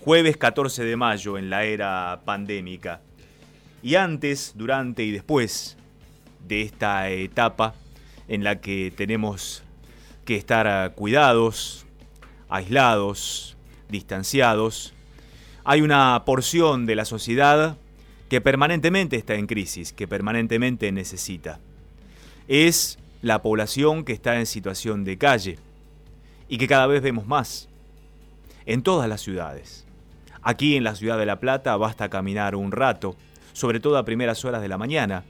jueves 14 de mayo en la era pandémica. Y antes, durante y después de esta etapa en la que tenemos que estar cuidados, aislados, distanciados, hay una porción de la sociedad que permanentemente está en crisis, que permanentemente necesita. Es la población que está en situación de calle y que cada vez vemos más en todas las ciudades. Aquí en la ciudad de La Plata basta caminar un rato, sobre todo a primeras horas de la mañana,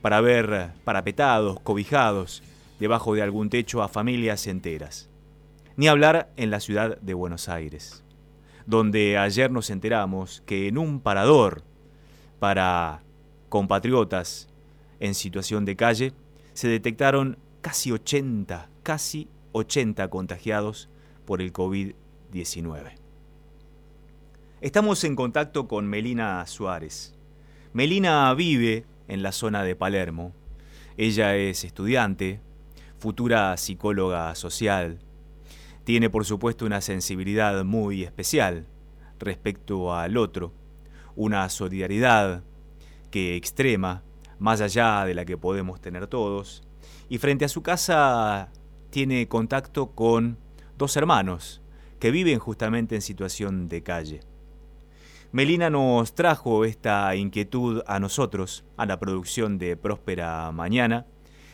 para ver parapetados, cobijados, debajo de algún techo a familias enteras. Ni hablar en la ciudad de Buenos Aires, donde ayer nos enteramos que en un parador para compatriotas en situación de calle se detectaron casi 80, casi 80 contagiados por el COVID-19. Estamos en contacto con Melina Suárez. Melina vive en la zona de Palermo. Ella es estudiante, futura psicóloga social. Tiene por supuesto una sensibilidad muy especial respecto al otro, una solidaridad que extrema más allá de la que podemos tener todos, y frente a su casa tiene contacto con dos hermanos que viven justamente en situación de calle. Melina nos trajo esta inquietud a nosotros, a la producción de Próspera Mañana,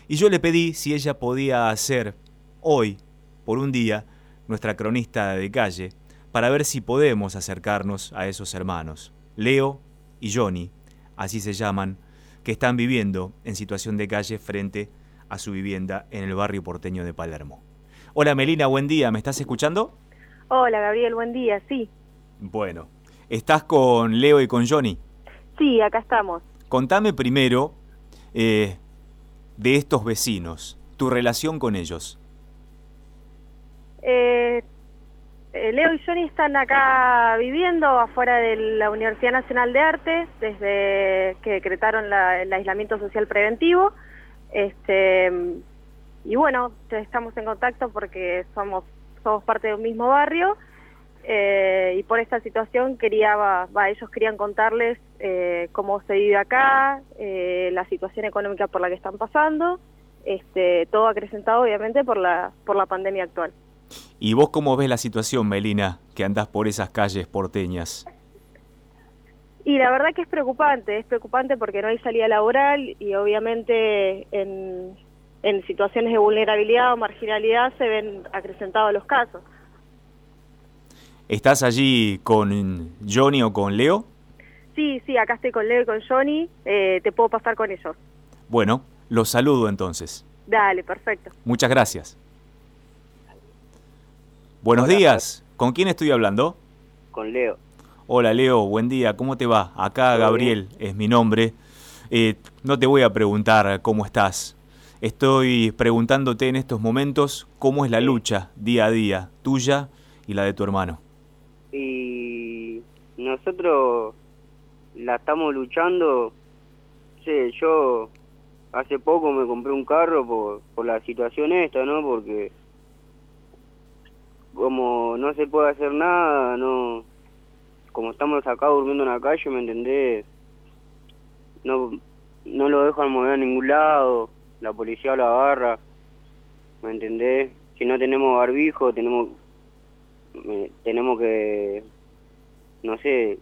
y yo le pedí si ella podía hacer hoy, por un día, nuestra cronista de calle, para ver si podemos acercarnos a esos hermanos, Leo y Johnny, así se llaman, que están viviendo en situación de calle frente a su vivienda en el barrio porteño de Palermo. Hola Melina, buen día, ¿me estás escuchando? Hola Gabriel, buen día, sí. Bueno, ¿estás con Leo y con Johnny? Sí, acá estamos. Contame primero eh, de estos vecinos, tu relación con ellos. Eh, eh, Leo y Johnny están acá viviendo afuera de la Universidad Nacional de Arte desde que decretaron el aislamiento social preventivo. Este, y bueno, estamos en contacto porque somos, somos parte de un mismo barrio eh, y por esta situación quería, va, ellos querían contarles eh, cómo se vive acá, la situación económica por la que están pasando, este, todo acrecentado obviamente por la, por la pandemia actual. ¿Y vos cómo ves la situación, Melina, que andás por esas calles porteñas? Y la verdad que es preocupante, es preocupante porque no hay salida laboral y obviamente en, en situaciones de vulnerabilidad o marginalidad se ven acrecentados los casos. ¿Estás allí con Johnny o con Leo? Sí, sí, acá estoy con Leo y con Johnny, eh, te puedo pasar con ellos. Bueno, los saludo entonces. Dale, perfecto. Muchas gracias. Buenos días, ¿con quién estoy hablando? Con Leo. Hola Leo, buen día, ¿cómo te va? Acá Gabriel es mi nombre. Eh, no te voy a preguntar cómo estás. Estoy preguntándote en estos momentos cómo es la lucha día a día, tuya y la de tu hermano. Y nosotros la estamos luchando. Sí, yo hace poco me compré un carro por, por la situación esta, ¿no? Porque como no se puede hacer nada, no como estamos acá durmiendo en la calle, ¿me entendés? No, no lo dejan mover a ningún lado, la policía lo agarra, ¿me entendés? Si no tenemos barbijo, tenemos tenemos que, no sé,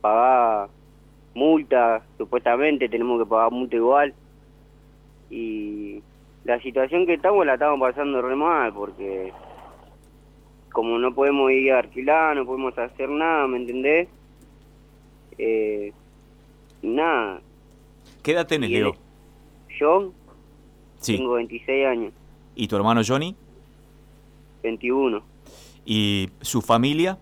pagar multa, supuestamente tenemos que pagar multa igual. Y la situación que estamos la estamos pasando re mal porque como no podemos ir a alquilar, no podemos hacer nada, ¿me entendés? Eh, nada. ¿Qué edad tenés, Leo? Yo sí. tengo 26 años. ¿Y tu hermano Johnny? 21. ¿Y su familia?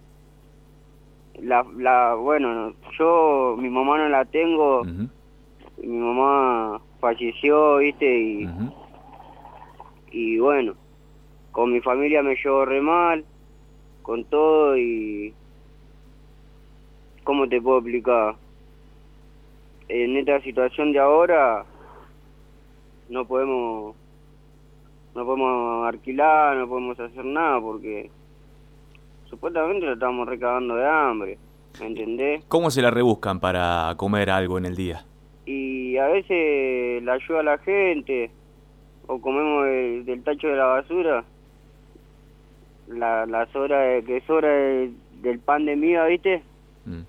La, la, bueno, yo, mi mamá no la tengo, mi mamá falleció, viste, y, y bueno, con mi familia me llevo re mal, con todo y... ¿Cómo te puedo explicar? En esta situación de ahora no podemos no podemos alquilar, no podemos hacer nada porque supuestamente lo estamos recagando de hambre, ¿me entendés? ¿Cómo se la rebuscan para comer algo en el día? Y a veces la ayuda a la gente, o comemos del tacho de la basura, la, la sobra que sobra del pan de miga, ¿viste? Mm.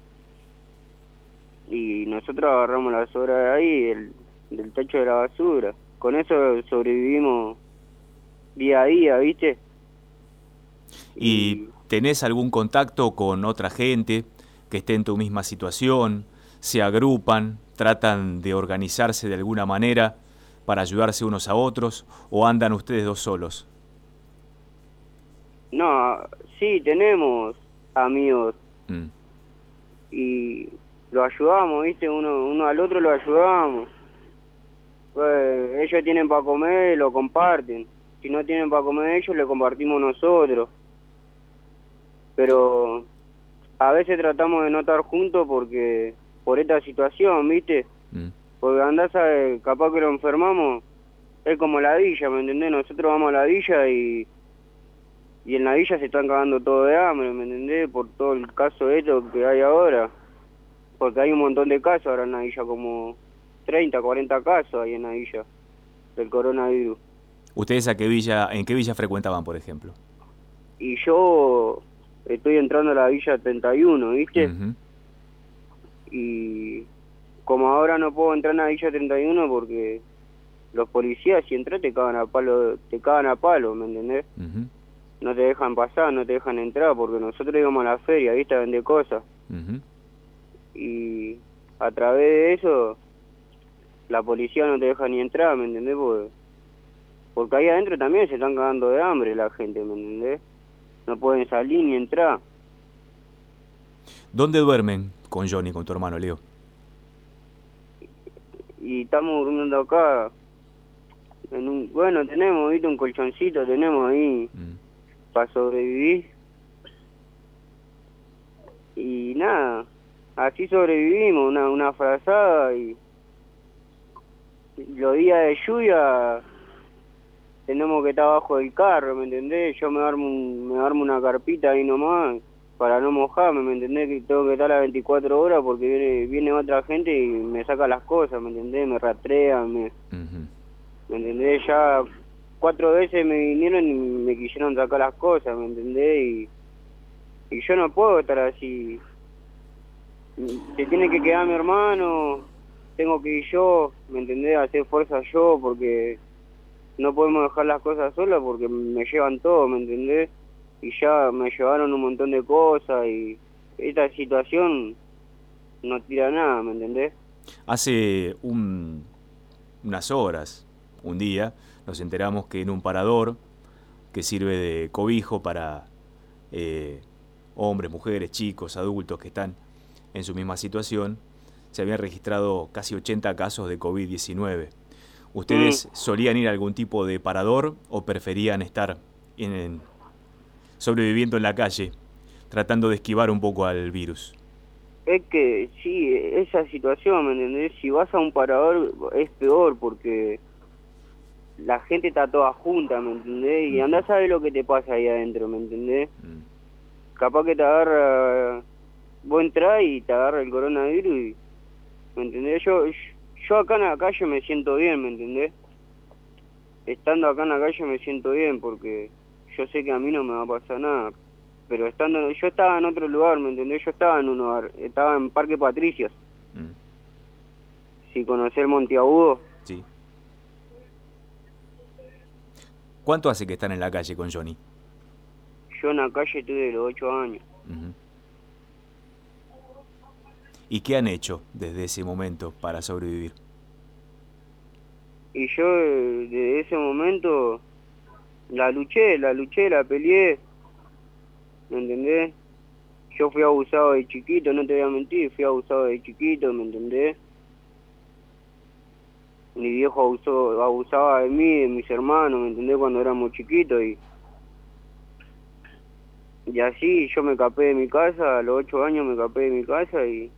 Y nosotros agarramos la sobra de ahí, del tacho de la basura. Con eso sobrevivimos día a día, ¿viste? ¿Y tenés algún contacto con otra gente que esté en tu misma situación? ¿Se agrupan? ¿Tratan de organizarse de alguna manera para ayudarse unos a otros? ¿O andan ustedes dos solos? No, sí, tenemos amigos. Mm. Y lo ayudamos, ¿viste? Uno, uno al otro lo ayudamos. Pues ellos tienen para comer, lo comparten. Si no tienen para comer ellos, le compartimos nosotros. Pero a veces tratamos de no estar juntos porque por esta situación, ¿viste? Mm. Porque andás a, capaz que lo enfermamos, es como la villa, ¿me entendés? Nosotros vamos a la villa y y en la villa se están cagando todo de hambre, ¿me entendés? Por todo el caso esto que hay ahora. Porque hay un montón de casos ahora en la villa, como 30, 40 casos hay en la villa del coronavirus. ¿Ustedes a qué villa, en qué villa frecuentaban, por ejemplo? Y yo estoy entrando a la villa 31, ¿viste? Y como ahora no puedo entrar en la villa 31 porque los policías si entras te cagan a palo, te cagan a palo, ¿me entendés? no te dejan pasar, no te dejan entrar, porque nosotros íbamos a la feria, ¿viste? A vender cosas. Y a través de eso, la policía no te deja ni entrar, ¿me entendés? Porque, porque ahí adentro también se están cagando de hambre la gente, ¿me entendés? No pueden salir ni entrar. ¿Dónde duermen con Johnny, con tu hermano Leo? Y estamos durmiendo acá. En un, bueno, tenemos, ¿viste? Un colchoncito, tenemos ahí. Mm para sobrevivir. Y nada, así sobrevivimos, una, una frazada y los días de lluvia tenemos que estar abajo del carro, ¿me entendés? Yo me armo, me armo una carpita ahí nomás para no mojarme, ¿me entendés? Que tengo que estar a 24 horas porque viene, viene otra gente y me saca las cosas, ¿me entendés? Me rastrean, me, ¿me entendés? Ya cuatro veces me vinieron y me quisieron sacar las cosas, ¿me entendés? Y, y yo no puedo estar así. Se tiene que quedar mi hermano, tengo que ir yo, ¿me entendés? Hacer fuerza yo porque no podemos dejar las cosas solas porque me llevan todo, ¿me entendés? Y ya me llevaron un montón de cosas y esta situación no tira nada, ¿me entendés? Hace un, unas horas, un día, nos enteramos que en un parador que sirve de cobijo para eh, hombres, mujeres, chicos, adultos que están en su misma situación, se habían registrado casi 80 casos de COVID-19. ¿Ustedes mm. solían ir a algún tipo de parador o preferían estar en, sobreviviendo en la calle, tratando de esquivar un poco al virus? Es que sí, esa situación, ¿me entendés? Si vas a un parador es peor porque la gente está toda junta, ¿me entendés? Y andás a ver lo que te pasa ahí adentro, ¿me entendés? Mm. Capaz que te agarra, vos entrás y te agarra el coronavirus y, ¿me entendés? Yo, yo acá en la calle me siento bien, ¿me entendés? Estando acá en la calle me siento bien porque yo sé que a mí no me va a pasar nada. Pero estando, yo estaba en otro lugar, ¿me entendés? Yo estaba en un lugar, estaba en Parque Patricios. Mm. Si conocés el Monteagudo. Sí. ¿Cuánto hace que están en la calle con Johnny? Yo en la calle estoy de los ocho años. ¿Y qué han hecho desde ese momento para sobrevivir? Y yo desde ese momento la luché, la luché, la peleé. ¿Me entendés? Yo fui abusado de chiquito, no te voy a mentir, fui abusado de chiquito, ¿me entendés? mi viejo abusó, abusaba de mí, de mis hermanos, ¿me entendés? Cuando éramos chiquitos y... Y así yo me capé de mi casa, a los ocho años me capé de mi casa y...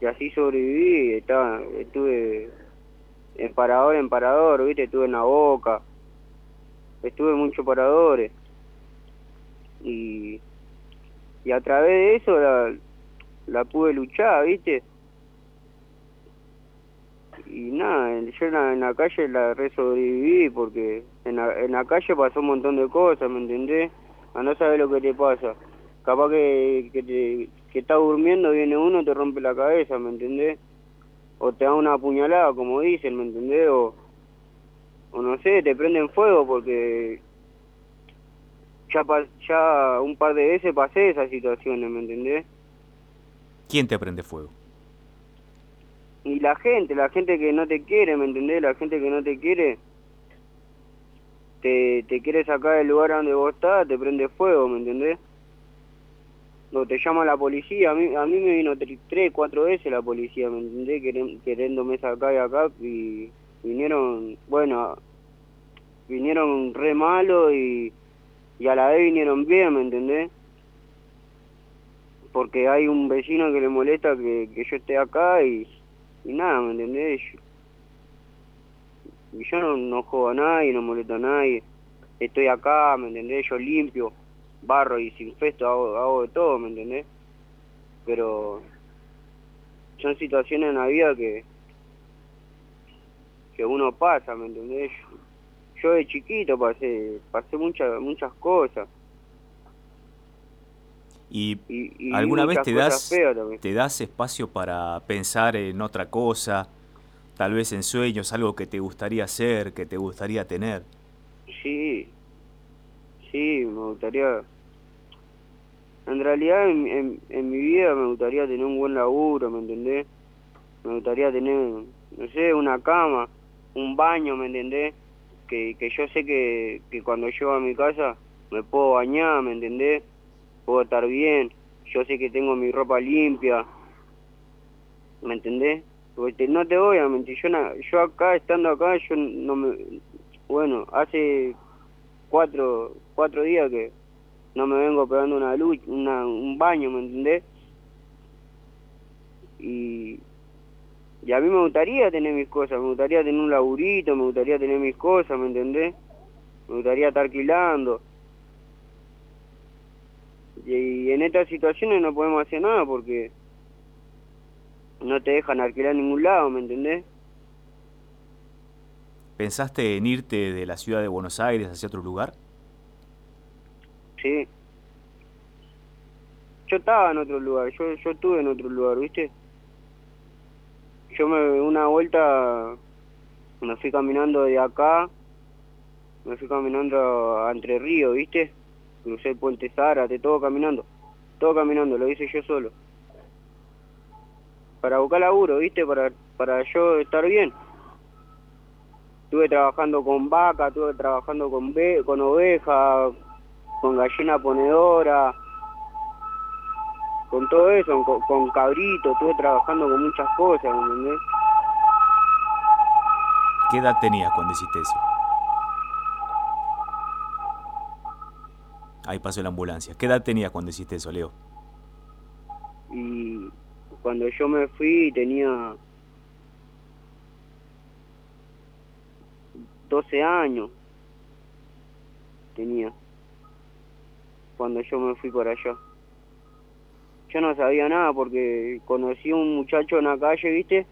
Y así sobreviví, estaba, estuve en parador en parador, ¿viste? Estuve en la boca, estuve en muchos paradores. y, y a través de eso la, la pude luchar, ¿viste? Y nada, yo en la, en la calle la re sobreviví porque en la, en la calle pasó un montón de cosas, ¿me entendés? A no saber lo que te pasa. Capaz que, que, te, que estás durmiendo, viene uno, te rompe la cabeza, ¿me entendés? O te da una puñalada, como dicen, ¿me entendés? O, o no sé, te prenden fuego porque ya, pa- ya un par de veces pasé esas situaciones, ¿me entendés? ¿Quién te prende fuego? Y la gente, la gente que no te quiere, ¿me entendés? La gente que no te quiere, te, te quiere sacar del lugar donde vos estás, te prende fuego, ¿me entendés? O te llama la policía, a mí, a mí me vino tre- tres, cuatro veces la policía, ¿me entendés? Queren- queriéndome sacar de acá y vinieron, bueno, vinieron re malo y, y a la vez vinieron bien, ¿me entendés? Porque hay un vecino que le molesta que, que yo esté acá y, y nada, ¿me entendés? Y yo no, no jodo a nadie, no molesto a nadie. Estoy acá, ¿me entendés? Yo limpio, barro y sin festo, hago, hago de todo, ¿me entendés? Pero son situaciones en la vida que que uno pasa, ¿me entendés? Yo, yo de chiquito pasé pasé muchas muchas cosas. ¿Y Y, y vi alguna vez te das, te das espacio para pensar en otra cosa? Tal vez en sueños, algo que te gustaría hacer, que te gustaría tener. Sí, sí, me gustaría... En realidad en, en, en mi vida me gustaría tener un buen laburo, ¿me entendés? Me gustaría tener, no sé, una cama, un baño, ¿me entendés? Que, que yo sé que, que cuando llego a mi casa me puedo bañar, ¿me entendés? Puedo estar bien, yo sé que tengo mi ropa limpia, ¿me entendés? No te voy a mentir, yo, na- yo acá, estando acá, yo no me... Bueno, hace cuatro, cuatro días que no me vengo pegando una luz, una, un baño, ¿me entendés? Y, y a mí me gustaría tener mis cosas, me gustaría tener un laburito, me gustaría tener mis cosas, ¿me entendés? Me gustaría estar alquilando. Y, en estas situaciones no podemos hacer nada porque no te dejan alquilar en ningún lado, ¿me entendés? ¿Pensaste en irte de la ciudad de Buenos Aires hacia otro lugar? Sí. Yo estaba en otro lugar, yo, yo estuve en otro lugar, ¿viste? Yo me una vuelta me fui caminando de acá, me fui caminando Entre Ríos, ¿viste? Crucé el puente Zárate, todo caminando, todo caminando, lo hice yo solo. Para buscar laburo, ¿viste? Para, para yo estar bien. Estuve trabajando con vaca, estuve trabajando con, ve con oveja, con gallina ponedora, con todo eso, con, con cabrito, estuve trabajando con muchas cosas, ¿me entendés? ¿Qué edad tenías cuando hiciste eso? Ahí pasó la ambulancia. ¿Qué edad tenías cuando hiciste eso, Leo? Y cuando yo me fui tenía 12 años, tenía, cuando yo me fui para allá. Yo no sabía nada porque conocí a un muchacho en la calle, ¿viste?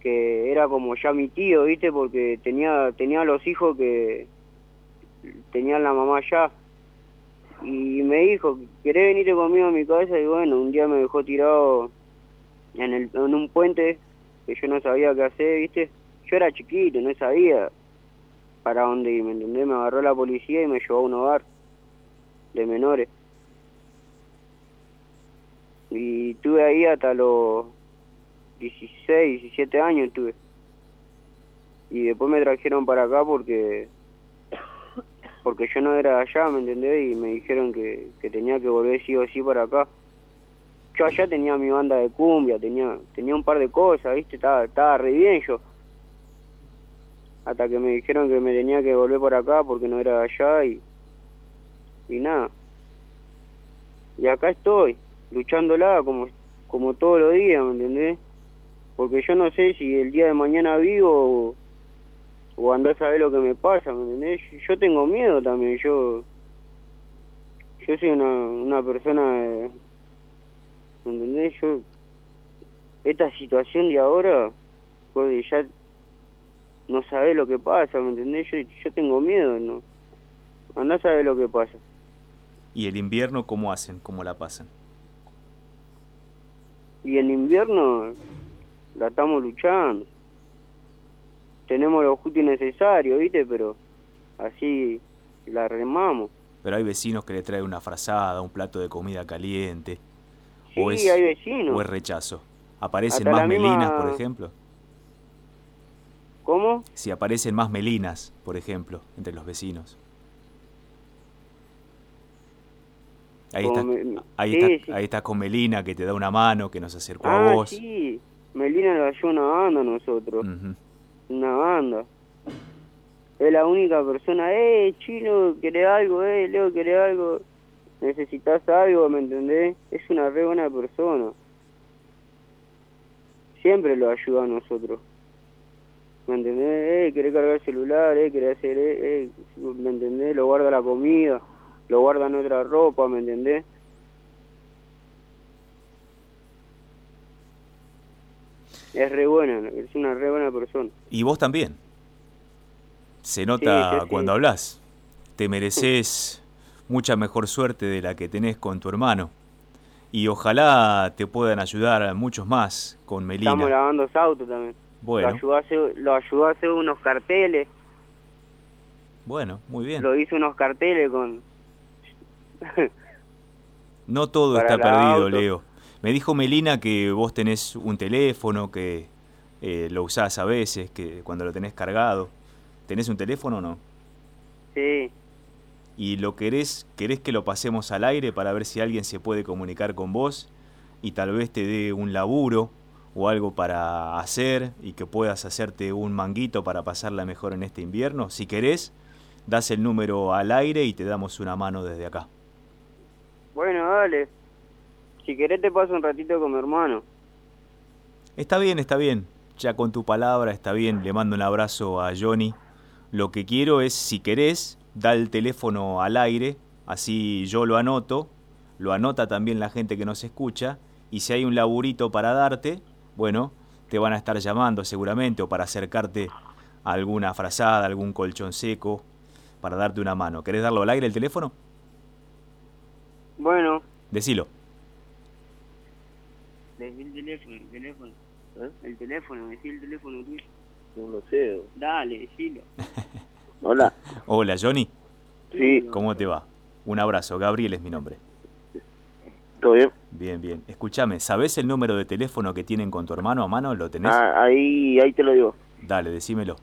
Que era como ya mi tío, ¿viste? Porque tenía tenía los hijos que tenían la mamá allá. Y me dijo, ¿querés venirte conmigo a mi casa? Y bueno, un día me dejó tirado en, el, en un puente que yo no sabía qué hacer, ¿viste? Yo era chiquito, no sabía para dónde ir, ¿me entendés? Me agarró la policía y me llevó a un hogar de menores. Y estuve ahí hasta los 16, 17 años estuve. Y después me trajeron para acá porque porque yo no era allá, ¿me entendés? Y me dijeron que, que tenía que volver sí o sí para acá. Yo allá tenía mi banda de cumbia, tenía tenía un par de cosas, ¿viste? Estaba, estaba re bien yo. Hasta que me dijeron que me tenía que volver por acá porque no era allá y, y nada. Y acá estoy, luchándola como, como todos los días, ¿me entendés? Porque yo no sé si el día de mañana vivo o, o andás a ver lo que me pasa, ¿me entendés? Yo tengo miedo también, yo yo soy una, una persona, ¿me entendés? Yo, esta situación de ahora, pues ya no sabés lo que pasa, ¿me entendés? Yo, yo tengo miedo, ¿no? Andá a saber lo que pasa. ¿Y el invierno cómo hacen? ¿Cómo la pasan? Y en invierno la estamos luchando. Tenemos lo justo y necesario, ¿viste? Pero así la remamos. Pero hay vecinos que le traen una frazada, un plato de comida caliente. Sí, o es, hay vecinos. o es rechazo. ¿Aparecen Hasta más misma- melinas, por ejemplo? ¿Cómo? Si aparecen más melinas, por ejemplo, entre los vecinos. Ahí me- ahí, sí, sí. ahí estás con Melina que te da una mano, que nos acercó a Ah, vos. sí. Melina lo ayudó una banda a nosotros. Una banda. Es la única persona, eh, chino, ¿querés algo? Eh, Leo, ¿querés algo? ¿Necesitas algo? ¿Me entendés? Es una re buena persona. Siempre lo ayuda a nosotros. ¿Me entendés? Eh, ¿querés cargar el celular? Eh, ¿querés hacer? Eh, eh, ¿Me entendés? Lo guarda la comida, lo guarda en otra ropa, ¿me entendés? Es re buena, es una re buena persona. Y vos también. Se nota sí. cuando hablas. Te mereces mucha mejor suerte de la que tenés con tu hermano. Y ojalá te puedan ayudar muchos más con Melina. Estamos lavando ese auto también. Bueno, Lo, ayudó a hacer, lo ayudó a hacer unos carteles, bueno, muy bien. lo hizo unos carteles con... No todo está perdido, auto. Leo. Me dijo Melina que vos tenés un teléfono, que eh, lo usás a veces, que cuando lo tenés cargado. ¿Tenés un teléfono o no? sí, y lo querés, querés que lo pasemos al aire para ver si alguien se puede comunicar con vos y tal vez te dé un laburo o algo para hacer y que puedas hacerte un manguito para pasarla mejor en este invierno. Si querés, das el número al aire y te damos una mano desde acá. Bueno, dale. Si querés te paso un ratito con mi hermano. Está bien, está bien. Ya con tu palabra está bien. Le mando un abrazo a Johnny. Lo que quiero es, si querés, da el teléfono al aire, así yo lo anoto, lo anota también la gente que nos escucha, y si hay un laburito para darte, bueno, te van a estar llamando seguramente, o para acercarte a alguna frazada, algún colchón seco, para darte una mano. ¿Querés darlo al aire el teléfono? Bueno, Decilo. decí el teléfono, el teléfono. El teléfono, decí el teléfono tuyo. No lo sé. Dale, decilo. Hola. Hola, Johnny. Sí, ¿Cómo te va? Un abrazo. Gabriel es mi nombre. ¿todo bien? Bien, bien. Escúchame, ¿sabés el número de teléfono que tienen con tu hermano a mano? ¿Lo tenés? Ah, ahí, ahí te lo digo. Dale, decímelo.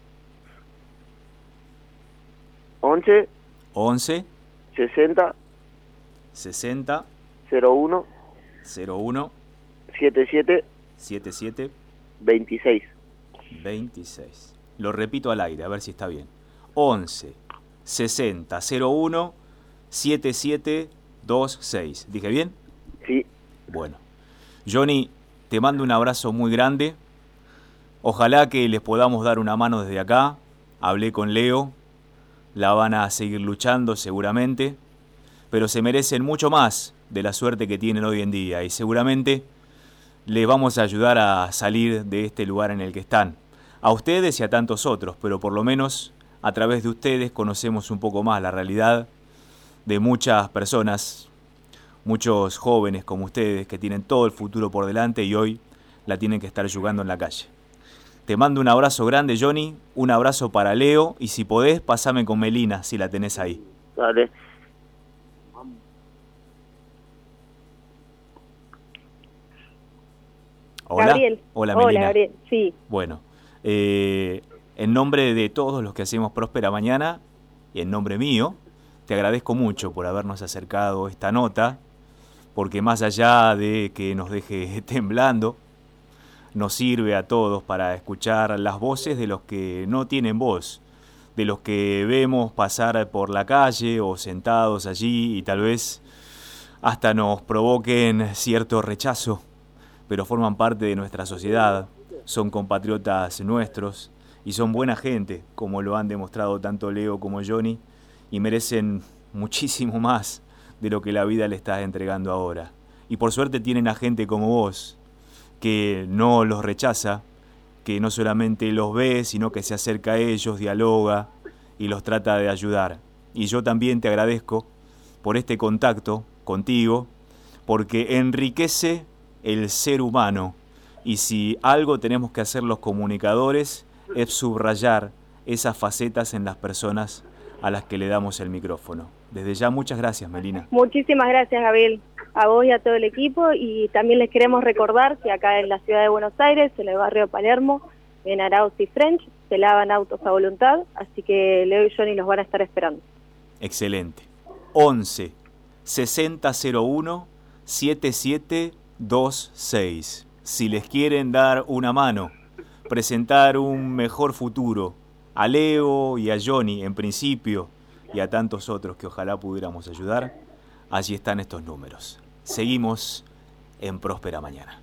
11 11 60 60 01 01 77 77 26. 26. Lo repito al aire, a ver si está bien. 11 60 01 77 26. ¿Dije bien? Sí, Bueno. Johnny, te mando un abrazo muy grande. Ojalá que les podamos dar una mano desde acá. Hablé con Leo. La van a seguir luchando seguramente. Pero se merecen mucho más de la suerte que tienen hoy en día. Y seguramente les vamos a ayudar a salir de este lugar en el que están. A ustedes y a tantos otros. Pero por lo menos a través de ustedes conocemos un poco más la realidad de muchas personas muchos jóvenes como ustedes que tienen todo el futuro por delante y hoy la tienen que estar jugando en la calle. Te mando un abrazo grande, Johnny, un abrazo para Leo y si podés, pasame con Melina si la tenés ahí. Hola. Gabriel. Hola, Hola, Melina. Gabriel. Sí, Bueno, eh, en nombre de todos los que hacemos Próspera Mañana y en nombre mío, te agradezco mucho por habernos acercado esta nota, porque más allá de que nos deje temblando, nos sirve a todos para escuchar las voces de los que no tienen voz, de los que vemos pasar por la calle o sentados allí y tal vez hasta nos provoquen cierto rechazo, pero forman parte de nuestra sociedad, son compatriotas nuestros y son buena gente, como lo han demostrado tanto Leo como Johnny, y merecen muchísimo más de lo que la vida le está entregando ahora. Y por suerte tienen a gente como vos, que no los rechaza, que no solamente los ve, sino que se acerca a ellos, dialoga y los trata de ayudar. Y yo también te agradezco por este contacto contigo, porque enriquece el ser humano. Y si algo tenemos que hacer los comunicadores es subrayar esas facetas en las personas a las que le damos el micrófono. Desde ya muchas gracias, Melina. Muchísimas gracias, Gabriel, a vos y a todo el equipo. Y también les queremos recordar que acá en la ciudad de Buenos Aires, en el barrio Palermo, en Arauz y French, se lavan autos a voluntad, así que Leo y Johnny los van a estar esperando. Excelente. 11 6001 7726. Si les quieren dar una mano, presentar un mejor futuro a Leo y a Johnny en principio y a tantos otros que ojalá pudiéramos ayudar, allí están estos números. Seguimos en Próspera Mañana.